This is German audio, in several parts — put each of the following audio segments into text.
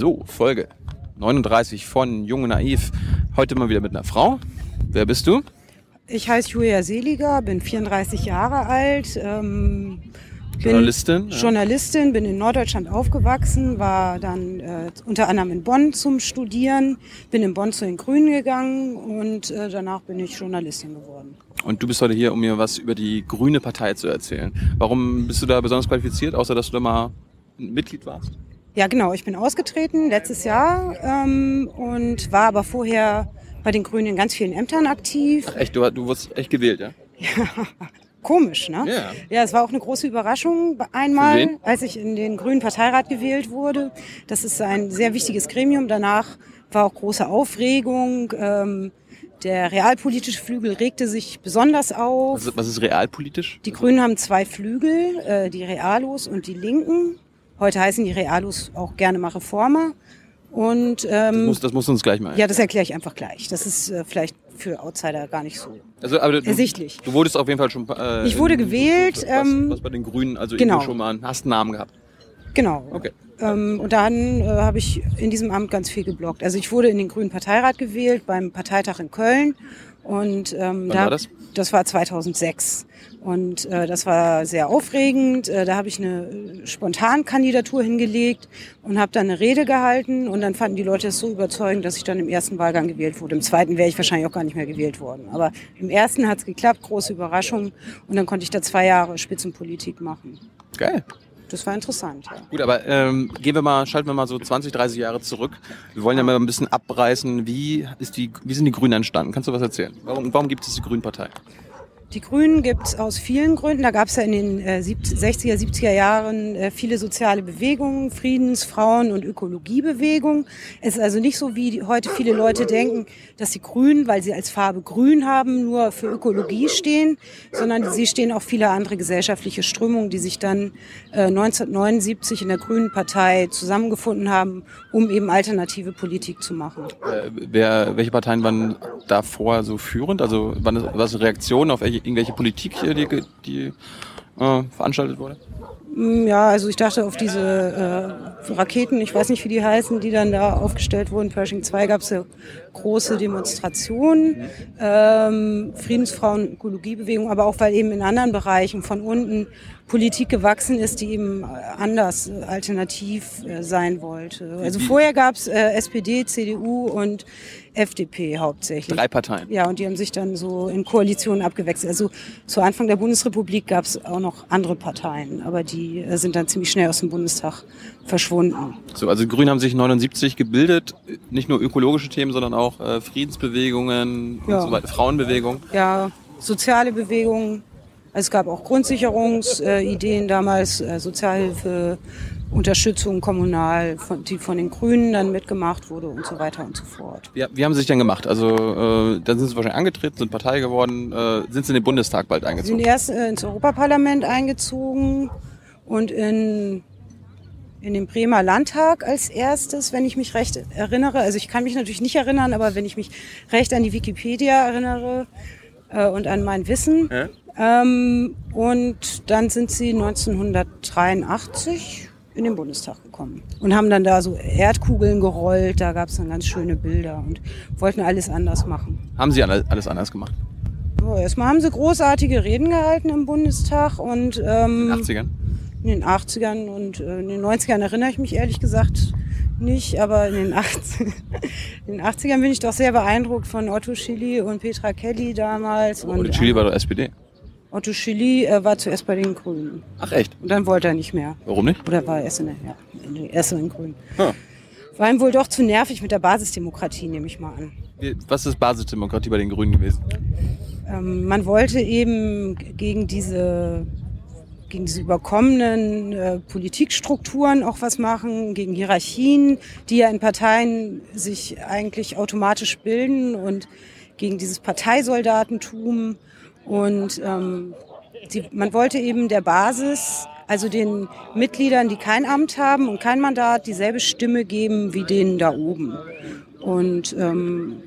So, Folge 39 von Jung und Naiv. Heute mal wieder mit einer Frau. Wer bist du? Ich heiße Julia Seliger, bin 34 Jahre alt. Ähm, bin Journalistin, ja. Journalistin, bin in Norddeutschland aufgewachsen, war dann äh, unter anderem in Bonn zum Studieren, bin in Bonn zu den Grünen gegangen und äh, danach bin ich Journalistin geworden. Und du bist heute hier, um mir was über die Grüne Partei zu erzählen. Warum bist du da besonders qualifiziert, außer dass du da mal Mitglied warst? Ja, genau. Ich bin ausgetreten letztes Jahr ähm, und war aber vorher bei den Grünen in ganz vielen Ämtern aktiv. Ach echt, du, du wurdest echt gewählt, ja? Ja, komisch, ne? Ja. Ja, es war auch eine große Überraschung einmal, als ich in den Grünen Parteirat gewählt wurde. Das ist ein sehr wichtiges Gremium. Danach war auch große Aufregung. Ähm, der realpolitische Flügel regte sich besonders auf. Was ist, was ist realpolitisch? Die Grünen haben zwei Flügel, äh, die Realos und die Linken. Heute heißen die Realos auch gerne mal Reformer. Und Das ähm, muss, das musst du uns gleich mal. ja, das erkläre ich einfach gleich. Das ist äh, vielleicht für Outsider gar nicht so. also, aber du, ersichtlich. Du wurdest auf jeden Fall schon. Äh, Ich wurde gewählt, Was, ähm, was bei den Grünen, also genau. schon mal hast einen Namen gehabt. Genau. Okay. Ähm, und dann äh, habe ich in diesem Amt ganz viel geblockt. Also ich wurde in den Grünen Parteirat gewählt beim Parteitag in Köln. Und ähm, Wann da, war das? Das war 2006. Und äh, das war sehr aufregend. Äh, da habe ich eine äh, Spontankandidatur hingelegt und habe dann eine Rede gehalten. Und dann fanden die Leute es so überzeugend, dass ich dann im ersten Wahlgang gewählt wurde. Im zweiten wäre ich wahrscheinlich auch gar nicht mehr gewählt worden. Aber im ersten hat es geklappt, große Überraschung. Und dann konnte ich da zwei Jahre Spitzenpolitik machen. Geil. Das war interessant. Ja. Gut, aber ähm, gehen wir mal, schalten wir mal so 20, 30 Jahre zurück. Wir wollen ja mal ein bisschen abreißen, wie ist die, wie sind die Grünen entstanden? Kannst du was erzählen? Warum, warum gibt es die Grünpartei? Die Grünen gibt es aus vielen Gründen. Da gab es ja in den äh, 70, 60er, 70er Jahren äh, viele soziale Bewegungen, Friedens-, Frauen- und Ökologiebewegungen. Es ist also nicht so, wie heute viele Leute denken, dass die Grünen, weil sie als Farbe grün haben, nur für Ökologie stehen, sondern sie stehen auch viele andere gesellschaftliche Strömungen, die sich dann äh, 1979 in der Grünen Partei zusammengefunden haben, um eben alternative Politik zu machen. Äh, wer, welche Parteien waren davor so führend? Also waren das, war das eine Reaktion auf welche- irgendwelche Politik, hier, die, die äh, veranstaltet wurde? Mm, Ja, also ich dachte auf diese äh, Raketen, ich weiß nicht, wie die heißen, die dann da aufgestellt wurden. Pershing 2 gab es ja große Demonstrationen, ähm, Friedensfrauen, Ökologiebewegung, aber auch weil eben in anderen Bereichen von unten Politik gewachsen ist, die eben äh, anders, äh, alternativ äh, sein wollte. Also vorher gab es äh, SPD, CDU und FDP hauptsächlich. Drei Parteien. Ja, und die haben sich dann so in Koalitionen abgewechselt. Also zu Anfang der Bundesrepublik gab es auch noch andere Parteien, aber die äh, sind dann ziemlich schnell aus dem Bundestag verschwunden. So, also die Grünen haben sich 79 gebildet, nicht nur ökologische Themen, sondern auch Friedensbewegungen Ja. und so weiter, Frauenbewegung. Ja, soziale Bewegungen. Also es gab auch Grundsicherungsideen Ideen damals, äh, Sozialhilfe, Unterstützung kommunal, die von den Grünen dann mitgemacht wurde und so weiter und so fort. Wie, wie haben sie sich denn gemacht? Also äh, dann sind sie wahrscheinlich angetreten, sind Partei geworden, äh, sind sie in den Bundestag bald Sie sind eingezogen. erst äh, ins Europaparlament eingezogen und in, in den Bremer Landtag als erstes, wenn ich mich recht erinnere. Also ich kann mich natürlich nicht erinnern, aber wenn ich mich recht an die Wikipedia erinnere äh, und an mein Wissen. Ja? Ähm, und dann sind sie 1983 in den Bundestag gekommen und haben dann da so Erdkugeln gerollt. Da gab es dann ganz schöne Bilder und wollten alles anders machen. Haben sie alle- alles anders gemacht? So, erstmal haben sie großartige Reden gehalten im Bundestag und In ähm, den 80ern? in den 80ern und äh, in den 90ern erinnere ich mich ehrlich gesagt nicht, aber in den, 80, in den 80ern bin ich doch sehr beeindruckt von Otto Schilly und Petra Kelly damals. Und Oder Chili war doch SPD. Otto Schilly äh, war zuerst bei den Grünen Ach echt? und dann wollte er nicht mehr. Warum nicht? Oder war er erst in der, ja, erst in den Grünen. Ah. War ihm wohl doch zu nervig mit der Basisdemokratie, nehme ich mal an. Was ist Basisdemokratie bei den Grünen gewesen? Ähm, man wollte eben gegen diese, gegen diese überkommenen äh, Politikstrukturen auch was machen, gegen Hierarchien, die ja in Parteien sich eigentlich automatisch bilden und gegen dieses Parteisoldatentum. Und ähm, die, man wollte eben der Basis, also den Mitgliedern, die kein Amt haben und kein Mandat, dieselbe Stimme geben wie denen da oben. Und ähm,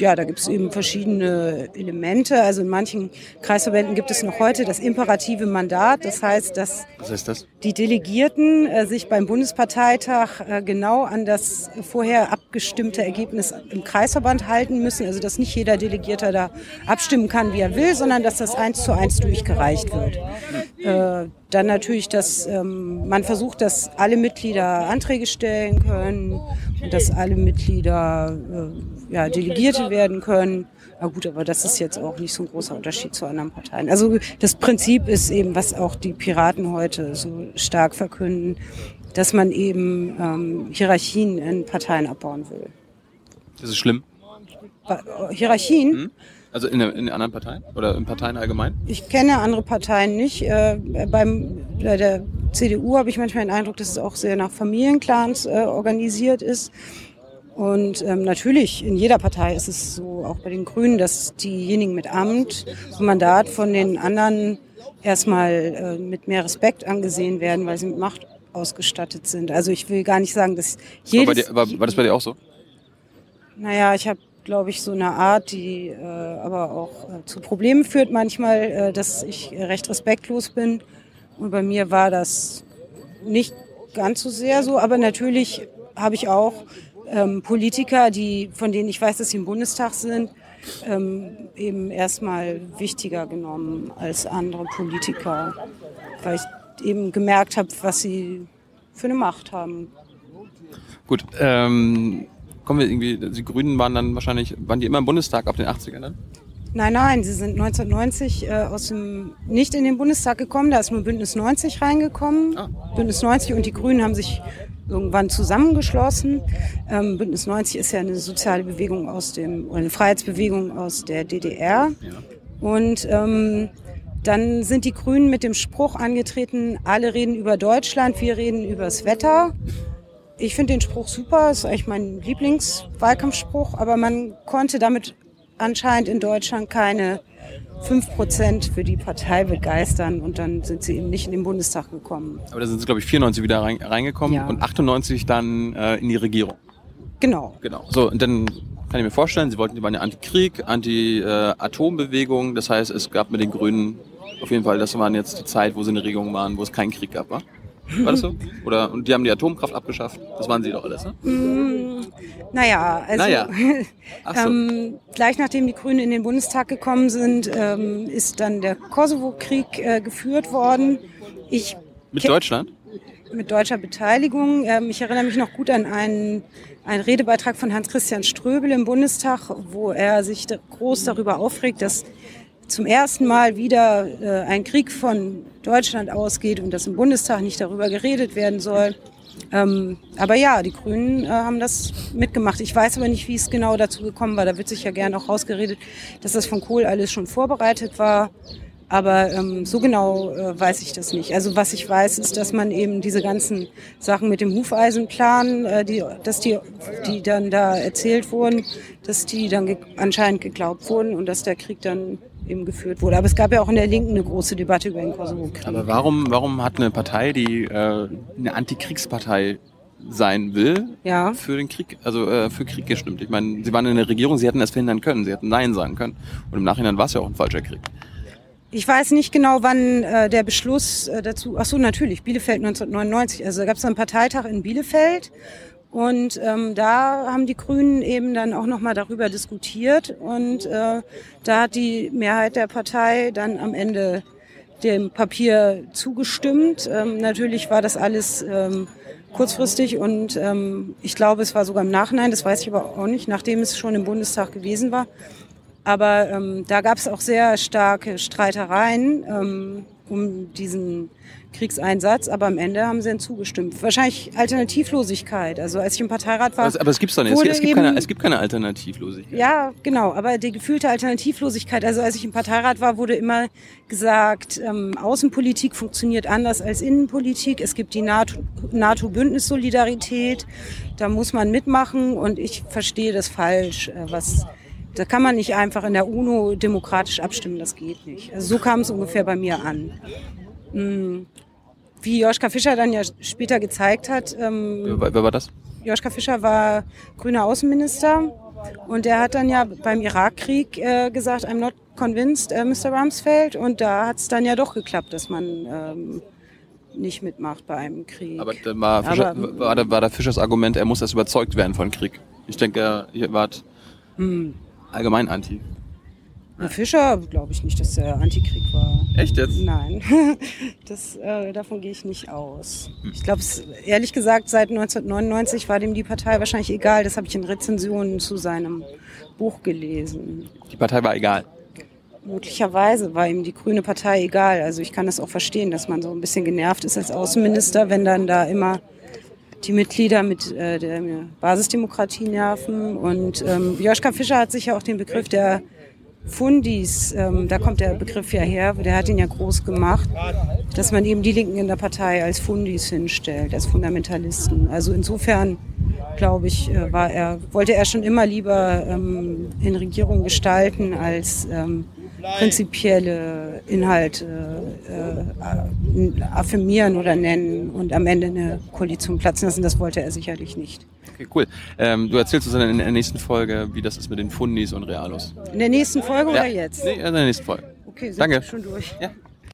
ja, da gibt es eben verschiedene Elemente. Also in manchen Kreisverbänden gibt es noch heute das imperative Mandat. Das heißt, dass das? die Delegierten äh, sich beim Bundesparteitag äh, genau an das vorher abgestimmte Ergebnis im Kreisverband halten müssen. Also dass nicht jeder Delegierter da abstimmen kann, wie er will, sondern dass das eins zu eins durchgereicht wird. Äh, dann natürlich, dass ähm, man versucht, dass alle Mitglieder Anträge stellen können und dass alle Mitglieder äh, ja, Delegierte werden können. Na gut, aber das ist jetzt auch nicht so ein großer Unterschied zu anderen Parteien. Also das Prinzip ist eben, was auch die Piraten heute so stark verkünden, dass man eben ähm, Hierarchien in Parteien abbauen will. Das ist schlimm. Wa- Hierarchien? Hm? Also in, in den anderen Parteien oder in Parteien allgemein? Ich kenne andere Parteien nicht. Äh, beim, bei der CDU habe ich manchmal den Eindruck, dass es auch sehr nach Familienclans äh, organisiert ist. Und ähm, natürlich, in jeder Partei ist es so, auch bei den Grünen, dass diejenigen mit Amt und Mandat von den anderen erstmal äh, mit mehr Respekt angesehen werden, weil sie mit Macht ausgestattet sind. Also ich will gar nicht sagen, dass War, jedes... dir, war, war das bei dir auch so? Naja, ich habe, glaube ich, so eine Art, die äh, aber auch äh, zu Problemen führt manchmal, äh, dass ich recht respektlos bin. Und bei mir war das nicht ganz so sehr so, aber natürlich habe ich auch ähm, Politiker, die, von denen ich weiß, dass sie im Bundestag sind, ähm, eben erstmal wichtiger genommen als andere Politiker, weil ich eben gemerkt habe, was sie für eine Macht haben. Gut, ähm, kommen wir irgendwie, die Grünen waren dann wahrscheinlich, waren die immer im Bundestag ab den 80ern dann? Nein, nein, sie sind 1990 äh, aus dem, nicht in den Bundestag gekommen, da ist nur Bündnis 90 reingekommen. Ah. Bündnis 90 und die Grünen haben sich irgendwann zusammengeschlossen. Ähm, Bündnis 90 ist ja eine soziale Bewegung aus dem, oder eine Freiheitsbewegung aus der DDR. Und ähm, dann sind die Grünen mit dem Spruch angetreten, alle reden über Deutschland, wir reden übers Wetter. Ich finde den Spruch super, ist eigentlich mein Lieblingswahlkampfspruch, aber man konnte damit anscheinend in Deutschland keine 5% für die Partei begeistern und dann sind sie eben nicht in den Bundestag gekommen. Aber da sind sie, glaube ich, 94 wieder rein, reingekommen Ja. und 98 dann äh, in die Regierung. Genau. Genau. So, und dann kann ich mir vorstellen, sie wollten, die waren ja Anti-Krieg, Anti-Atombewegung. Das heißt, es gab mit den Grünen auf jeden Fall, das waren jetzt die Zeit, wo sie eine Regierung waren, wo es keinen Krieg gab, war? War das so? Oder, und die haben die Atomkraft abgeschafft? Das waren sie doch alles, ne? Naja, also Naja. So. ähm, gleich nachdem die Grünen in den Bundestag gekommen sind, ähm, ist dann der Kosovo-Krieg äh, geführt worden. Ich Mit Deutschland? mit deutscher Beteiligung. Ähm, ich erinnere mich noch gut an einen, einen Redebeitrag von Hans-Christian Ströbel im Bundestag, wo er sich da groß darüber aufregt, dass zum ersten Mal wieder äh, ein Krieg von Deutschland ausgeht und dass im Bundestag nicht darüber geredet werden soll. Ähm, aber ja, die Grünen äh, haben das mitgemacht. Ich weiß aber nicht, wie es genau dazu gekommen war. Da wird sich ja gern auch rausgeredet, dass das von Kohl alles schon vorbereitet war. Aber ähm, so genau äh, weiß ich das nicht. Also was ich weiß, ist, dass man eben diese ganzen Sachen mit dem Hufeisenplan, äh, die, dass die, die dann da erzählt wurden, dass die dann ge anscheinend geglaubt wurden und dass der Krieg dann eben geführt wurde. Aber es gab ja auch in der Linken eine große Debatte über den Kosovo-Krieg. Aber warum, warum hat eine Partei, die äh, eine Antikriegspartei sein will, Ja. für den Krieg, also äh, für Krieg gestimmt? Ich meine, sie waren in der Regierung, sie hätten das verhindern können, sie hätten Nein sagen können. Und im Nachhinein war es ja auch ein falscher Krieg. Ich weiß nicht genau, wann äh, der Beschluss äh, dazu. Ach so, natürlich, Bielefeld 1999. Also da gab es einen Parteitag in Bielefeld und ähm, da haben die Grünen eben dann auch nochmal darüber diskutiert und äh, da hat die Mehrheit der Partei dann am Ende dem Papier zugestimmt. Ähm, natürlich war das alles ähm, kurzfristig und ähm, ich glaube, es war sogar im Nachhinein, das weiß ich aber auch nicht, nachdem es schon im Bundestag gewesen war. Aber ähm, da gab es auch sehr starke Streitereien ähm, um diesen Kriegseinsatz. Aber am Ende haben sie dann zugestimmt. Wahrscheinlich Alternativlosigkeit. Also als ich im Parteirat war. Aber es, aber es gibt's doch nicht. Es, es, gibt eben- keine, es gibt keine Alternativlosigkeit. ja, genau. Aber die gefühlte Alternativlosigkeit. Also als ich im Parteirat war, wurde immer gesagt, ähm, Außenpolitik funktioniert anders als Innenpolitik. Es gibt die NATO- NATO-Bündnissolidarität. da muss man mitmachen. Und ich verstehe das falsch. Äh, was da kann man nicht einfach in der UNO demokratisch abstimmen. Das geht nicht. Also so kam es ungefähr bei mir an. Mm, Wie Joschka Fischer dann ja später gezeigt hat, ähm, Wer, wer war das? Joschka Fischer war grüner Außenminister Und der hat dann ja beim Irakkrieg äh, gesagt, I'm not convinced, äh, Mr. Rumsfeld. Und da hat es dann ja doch geklappt, dass man ähm, nicht mitmacht bei einem Krieg. Aber dann war, Fischer, Aber- war, da- war der Fischers Argument, er muss erst überzeugt werden von Krieg. Ich denke, ihr wart Hm. Allgemein anti. Der Fischer glaube ich nicht, dass der Antikrieg war. Echt jetzt? Nein, das, äh, davon gehe ich nicht aus. Ich glaube, ehrlich gesagt, seit 1999 war dem die Partei wahrscheinlich egal. Das habe ich in Rezensionen zu seinem Buch gelesen. Die Partei war egal. Möglicherweise war ihm die Grüne Partei egal. Also ich kann das auch verstehen, dass man so ein bisschen genervt ist als Außenminister, wenn dann da immer die Mitglieder mit äh, der Basisdemokratie nerven. Und ähm, Joschka Fischer hat sich ja auch den Begriff der Fundis, ähm, da kommt der Begriff ja her, der hat ihn ja groß gemacht, dass man eben die Linken in der Partei als Fundis hinstellt, als Fundamentalisten. Also insofern glaube ich, äh, war er, wollte er schon immer lieber ähm, in Regierung gestalten, als ähm, prinzipielle Inhalte äh, affirmieren oder nennen und am Ende eine Koalition platzen lassen. Das wollte er sicherlich nicht. Okay, cool. Ähm, du erzählst uns dann in der nächsten Folge, wie das ist mit den Fundis und Realos. In der nächsten Folge oder jetzt? Nee, in der nächsten Folge. Okay, sind Danke. wir schon durch. Ja.